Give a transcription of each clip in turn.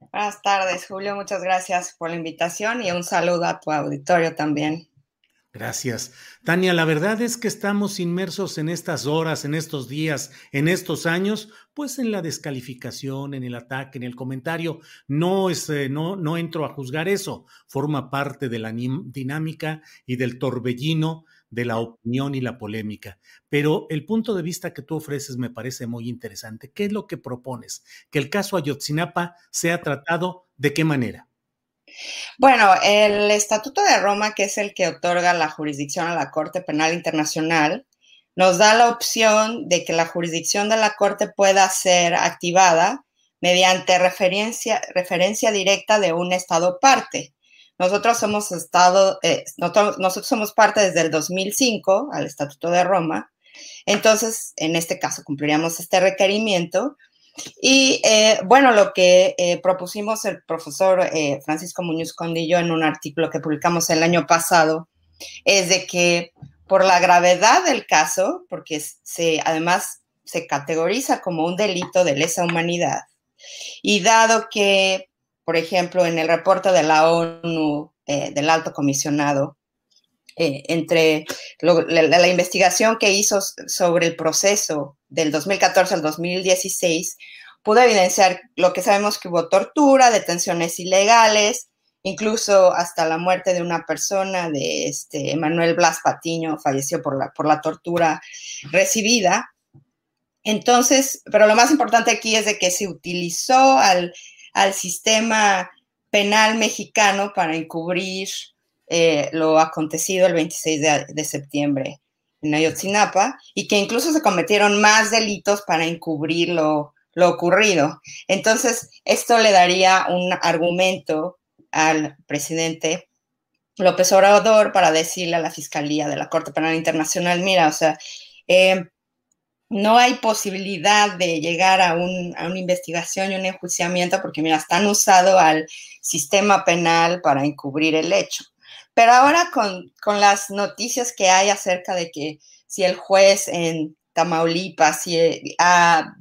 Buenas tardes, Julio. Muchas gracias por la invitación y un saludo a tu auditorio también. Gracias. Tania, la verdad es que estamos inmersos en estas horas, en estos días, en estos años, pues en la descalificación, en el ataque, en el comentario. No, es, eh, no, no entro a juzgar eso. Forma parte de la dinámica y del torbellino de la opinión y la polémica. Pero el punto de vista que tú ofreces me parece muy interesante. ¿Qué es lo que propones? ¿Que el caso Ayotzinapa sea tratado de qué manera? Bueno, el Estatuto de Roma, que es el que otorga la jurisdicción a la Corte Penal Internacional, nos da la opción de que la jurisdicción de la Corte pueda ser activada mediante referencia, referencia directa de un Estado parte. Nosotros somos estado, eh, nosotros, somos parte desde el 2005 al Estatuto de Roma. Entonces, en este caso, cumpliríamos este requerimiento. Y eh, bueno, lo que eh, propusimos el profesor Francisco Muñoz Condillo en un artículo que publicamos el año pasado es de que por la gravedad del caso, porque se, además se categoriza como un delito de lesa humanidad, y dado que por ejemplo, en el reporte de la ONU, eh, del alto comisionado, eh, entre la, investigación que hizo sobre el proceso del 2014 al 2016, pudo evidenciar lo que sabemos que hubo tortura, detenciones ilegales, incluso hasta la muerte de una persona, de este Emanuel Blas Patiño, falleció por la, por la tortura recibida. Entonces, pero lo más importante aquí es de que se utilizó al al sistema penal mexicano para encubrir eh, lo acontecido el 26 de, septiembre en Ayotzinapa y que incluso se cometieron más delitos para encubrir lo, lo ocurrido. Entonces, esto le daría un argumento al presidente López Obrador para decirle a la Fiscalía de la Corte Penal Internacional, mira, o sea, eh, no hay posibilidad de llegar a, una investigación y un enjuiciamiento porque, mira, están usado al sistema penal para encubrir el hecho. Pero ahora con, las noticias que hay acerca de que si el juez en Tamaulipas ha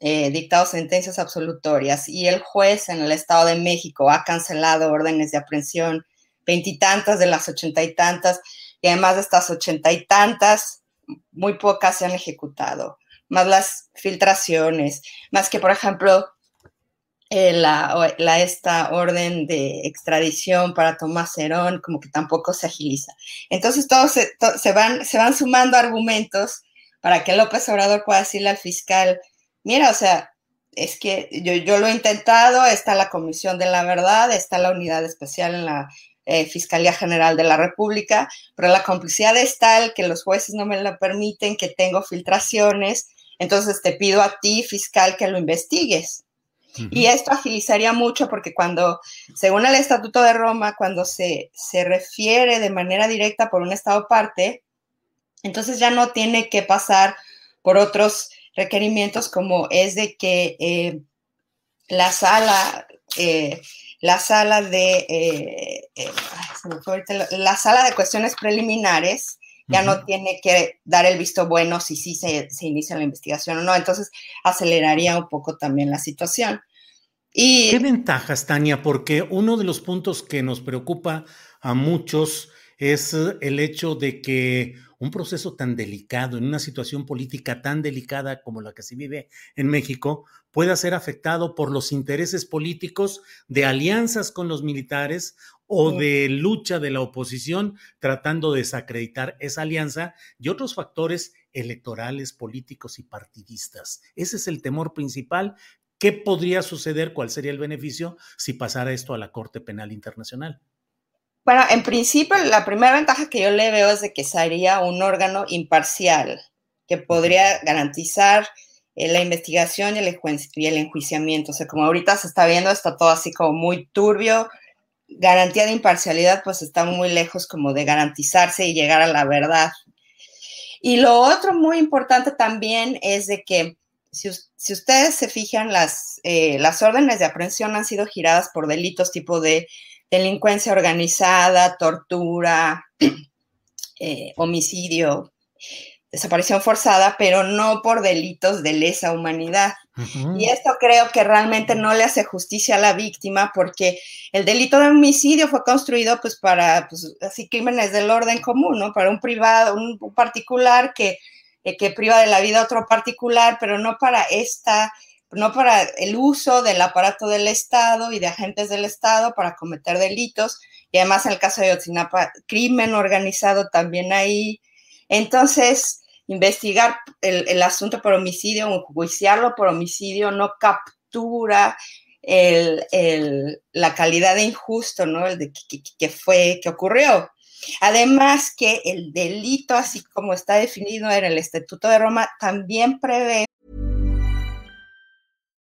eh, dictado sentencias absolutorias y el juez en el Estado de México ha cancelado órdenes de aprehensión, veintitantas de las ochenta y tantas, y además de estas ochenta y tantas, muy pocas se han ejecutado, más las filtraciones, más que, por ejemplo, eh, la, esta orden de extradición para Tomás Herón, como que tampoco se agiliza. Entonces, todos se, van, se van sumando argumentos para que López Obrador pueda decirle al fiscal, mira, o sea, es que yo, yo lo he intentado, está la Comisión de la Verdad, está la unidad especial en la eh, Fiscalía General de la República, pero la complicidad es tal que los jueces no me lo permiten, que tengo filtraciones, entonces te pido a ti, fiscal, que lo investigues. Y esto agilizaría mucho porque cuando, según el Estatuto de Roma, cuando se, se refiere de manera directa por un Estado parte, entonces ya no tiene que pasar por otros requerimientos como es de que eh, la sala eh, la sala de eh, eh, la sala de cuestiones preliminares ya no tiene que dar el visto bueno si sí se, inicia la investigación o no. Entonces aceleraría un poco también la situación. Y, ¿Qué ventajas, Tania? Porque uno de los puntos que nos preocupa a muchos es el hecho de que un proceso tan delicado, en una situación política tan delicada como la que se vive en México, pueda ser afectado por los intereses políticos de alianzas con los militares o de lucha de la oposición tratando de desacreditar esa alianza y otros factores electorales, políticos y partidistas. Ese es el temor principal. ¿Qué podría suceder? ¿Cuál sería el beneficio si pasara esto a la Corte Penal Internacional? Bueno, en principio, la primera ventaja que yo le veo es de que sería un órgano imparcial que podría garantizar eh, la investigación y el, y el enjuiciamiento. O sea, como ahorita se está viendo, está todo así como muy turbio. Garantía de imparcialidad, pues está muy lejos como de garantizarse y llegar a la verdad. Y lo otro muy importante también es de que si, ustedes se fijan, las, eh, las órdenes de aprehensión han sido giradas por delitos tipo de delincuencia organizada, tortura, eh, homicidio, desaparición forzada, pero no por delitos de lesa humanidad. Y esto creo que realmente no le hace justicia a la víctima porque el delito de homicidio fue construido pues para, pues, así, crímenes del orden común, ¿no? Para un privado, un particular que, eh, que priva de la vida a otro particular, pero no para esta no para el uso del aparato del Estado y de agentes del Estado para cometer delitos, y además en el caso de Yotzinapa, crimen organizado también ahí. Entonces, investigar el, asunto por homicidio, enjuiciarlo por homicidio, no captura la calidad de injusto, ¿no? El de que, fue, que ocurrió. Además que el delito, así como está definido en el Estatuto de Roma, también prevé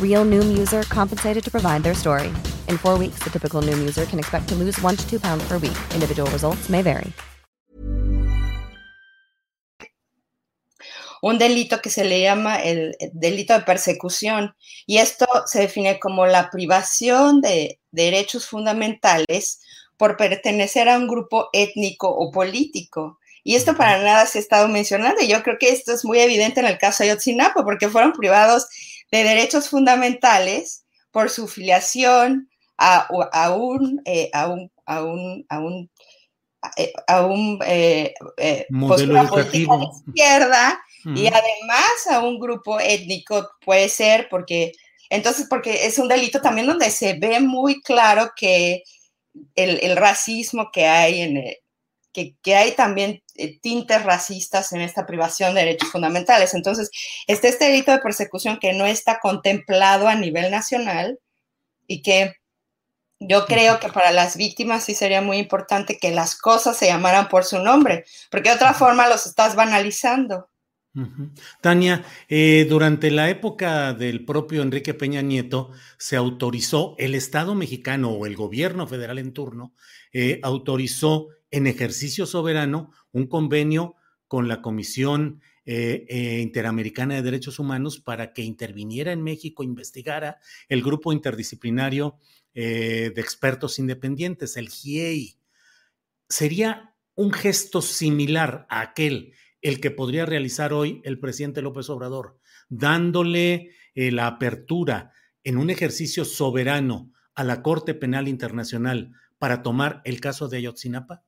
Real Noom user compensated to provide their story. In four weeks, the typical Noom user can expect to lose one to two pounds per week. Individual results may vary. Un delito que se le llama el delito de persecución, y esto se define como la privación de derechos fundamentales por pertenecer a un grupo étnico o político. Y esto para nada se ha estado mencionando. Yo creo que esto es muy evidente en el caso de Ayotzinapa, porque fueron privados de derechos fundamentales por su filiación a, a un, eh, a un, a un, a un, a un eh, eh, modelo educativo. de izquierda y además a un grupo étnico puede ser porque entonces porque es un delito también donde se ve muy claro que el, el racismo que hay en el, que, hay también eh, tintes racistas en esta privación de derechos fundamentales. Entonces, está este delito de persecución que no está contemplado a nivel nacional y que yo creo que para las víctimas sí sería muy importante que las cosas se llamaran por su nombre, porque de otra forma los estás banalizando. Tania, eh, durante la época del propio Enrique Peña Nieto se autorizó, el Estado mexicano o el gobierno federal en turno eh, autorizó en ejercicio soberano un convenio con la Comisión eh, eh, Interamericana de Derechos Humanos para que interviniera en México, investigara el grupo interdisciplinario eh, de expertos independientes, el GIEI. Sería un gesto similar a aquel el que podría realizar hoy el presidente López Obrador, dándole la apertura en un ejercicio soberano a la Corte Penal Internacional para tomar el caso de Ayotzinapa?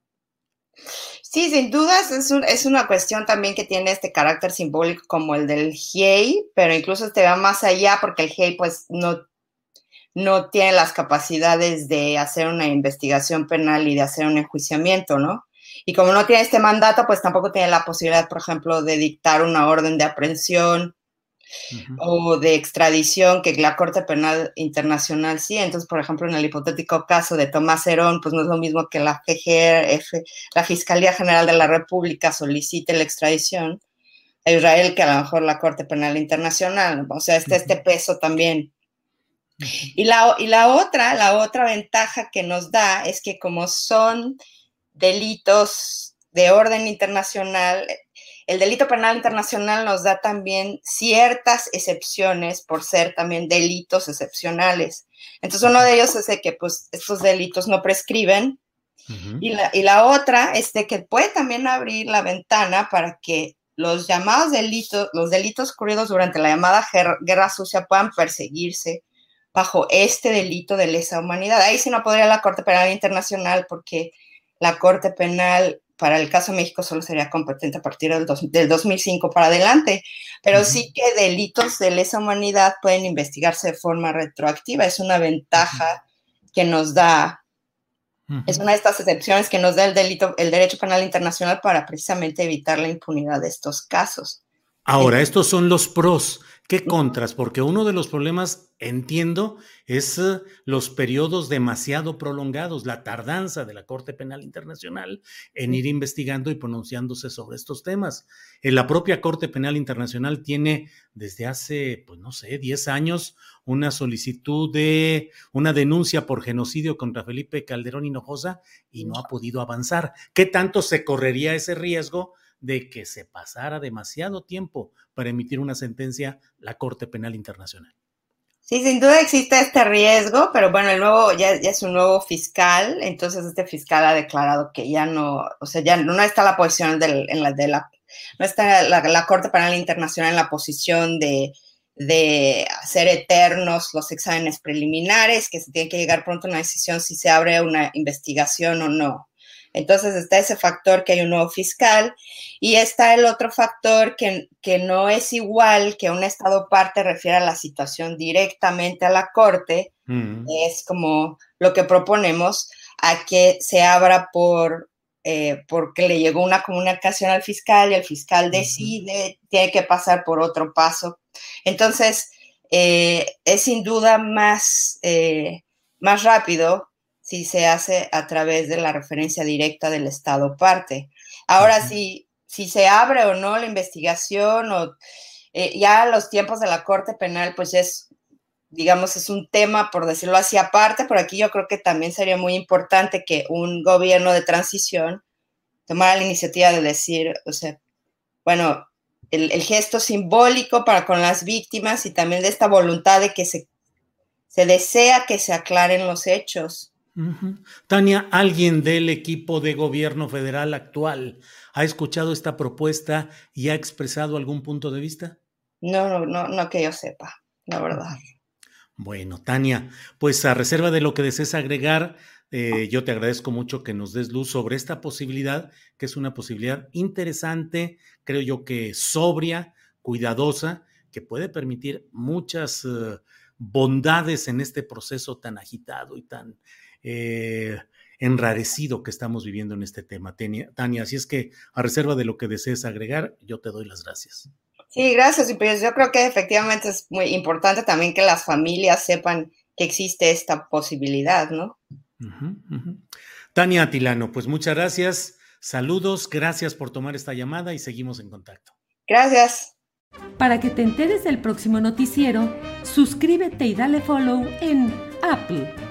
Sí, sin dudas es, es, una cuestión también que tiene este carácter simbólico como el del GIEI, pero incluso este va más allá porque el GIEI pues no, no tiene las capacidades de hacer una investigación penal y de hacer un enjuiciamiento, ¿no? Y como no tiene este mandato, pues tampoco tiene la posibilidad, por ejemplo, de dictar una orden de aprehensión o de extradición que la Corte Penal Internacional sí. Entonces, por ejemplo, en el hipotético caso de Tomás Herón, pues no es lo mismo que la GGRF, la Fiscalía General de la República solicite la extradición a Israel que a lo mejor la Corte Penal Internacional. O sea, este, este peso también. Y la, y la otra, la otra ventaja que nos da es que como son delitos de orden internacional, el delito penal internacional nos da también ciertas excepciones por ser también delitos excepcionales. Entonces, uno de ellos es de que pues, estos delitos no prescriben. y, la, y la otra es de que puede también abrir la ventana para que los llamados delitos, los delitos ocurridos durante la llamada guerra sucia puedan perseguirse bajo este delito de lesa humanidad. Ahí sí no podría la Corte Penal Internacional porque la Corte Penal para el caso de México solo sería competente a partir del, 2005 para adelante, pero sí que delitos de lesa humanidad pueden investigarse de forma retroactiva. Es una ventaja que nos da, es una de estas excepciones que nos da el delito, el derecho penal internacional para precisamente evitar la impunidad de estos casos. Ahora, estos son los pros. ¿Qué contras? Porque uno de los problemas, entiendo, es eh, los periodos demasiado prolongados, la tardanza de la Corte Penal Internacional en ir investigando y pronunciándose sobre estos temas. En la propia Corte Penal Internacional tiene desde hace, pues no sé, 10 años una solicitud de una denuncia por genocidio contra Felipe Calderón Hinojosa y no ha podido avanzar. ¿Qué tanto se correría ese riesgo? De que se pasara demasiado tiempo para emitir una sentencia la Corte Penal Internacional. Sí, sin duda existe este riesgo, pero bueno, el nuevo ya, es un nuevo fiscal, entonces este fiscal ha declarado que ya no, o sea, ya no está la posición en la, de la, no está la, Corte Penal Internacional en la posición de, de hacer eternos los exámenes preliminares, que se tiene que llegar pronto a una decisión si se abre una investigación o no. Entonces está ese factor que hay un nuevo fiscal y está el otro factor que, que no es igual que un Estado parte refiere a la situación directamente a la Corte, mm. es como lo que proponemos a que se abra por, eh, porque le llegó una comunicación al fiscal y el fiscal decide, tiene que pasar por otro paso. Entonces, eh, es sin duda más, eh, más rápido si se hace a través de la referencia directa del Estado parte. Ahora, si, si se abre o no la investigación o eh, ya los tiempos de la Corte Penal, pues es, digamos, es un tema, por decirlo así, aparte, por aquí yo creo que también sería muy importante que un gobierno de transición tomara la iniciativa de decir, o sea, bueno, el, el gesto simbólico para con las víctimas y también de esta voluntad de que se, se desea que se aclaren los hechos Tania, ¿alguien del equipo de gobierno federal actual ha escuchado esta propuesta y ha expresado algún punto de vista? No, no, no, no que yo sepa, la verdad. Bueno, Tania, pues a reserva de lo que desees agregar, eh, yo te agradezco mucho que nos des luz sobre esta posibilidad, que es una posibilidad interesante, creo yo que sobria, cuidadosa, que puede permitir muchas eh, bondades en este proceso tan agitado y tan eh, enrarecido que estamos viviendo en este tema, Tania. Así es que, a reserva de lo que desees agregar, yo te doy las gracias. Sí, gracias. Y pues yo creo que efectivamente es muy importante también que las familias sepan que existe esta posibilidad, ¿no? Tania Atilano, pues muchas gracias. Saludos, gracias por tomar esta llamada y seguimos en contacto. Gracias. Para que te enteres del próximo noticiero, suscríbete y dale follow en Apple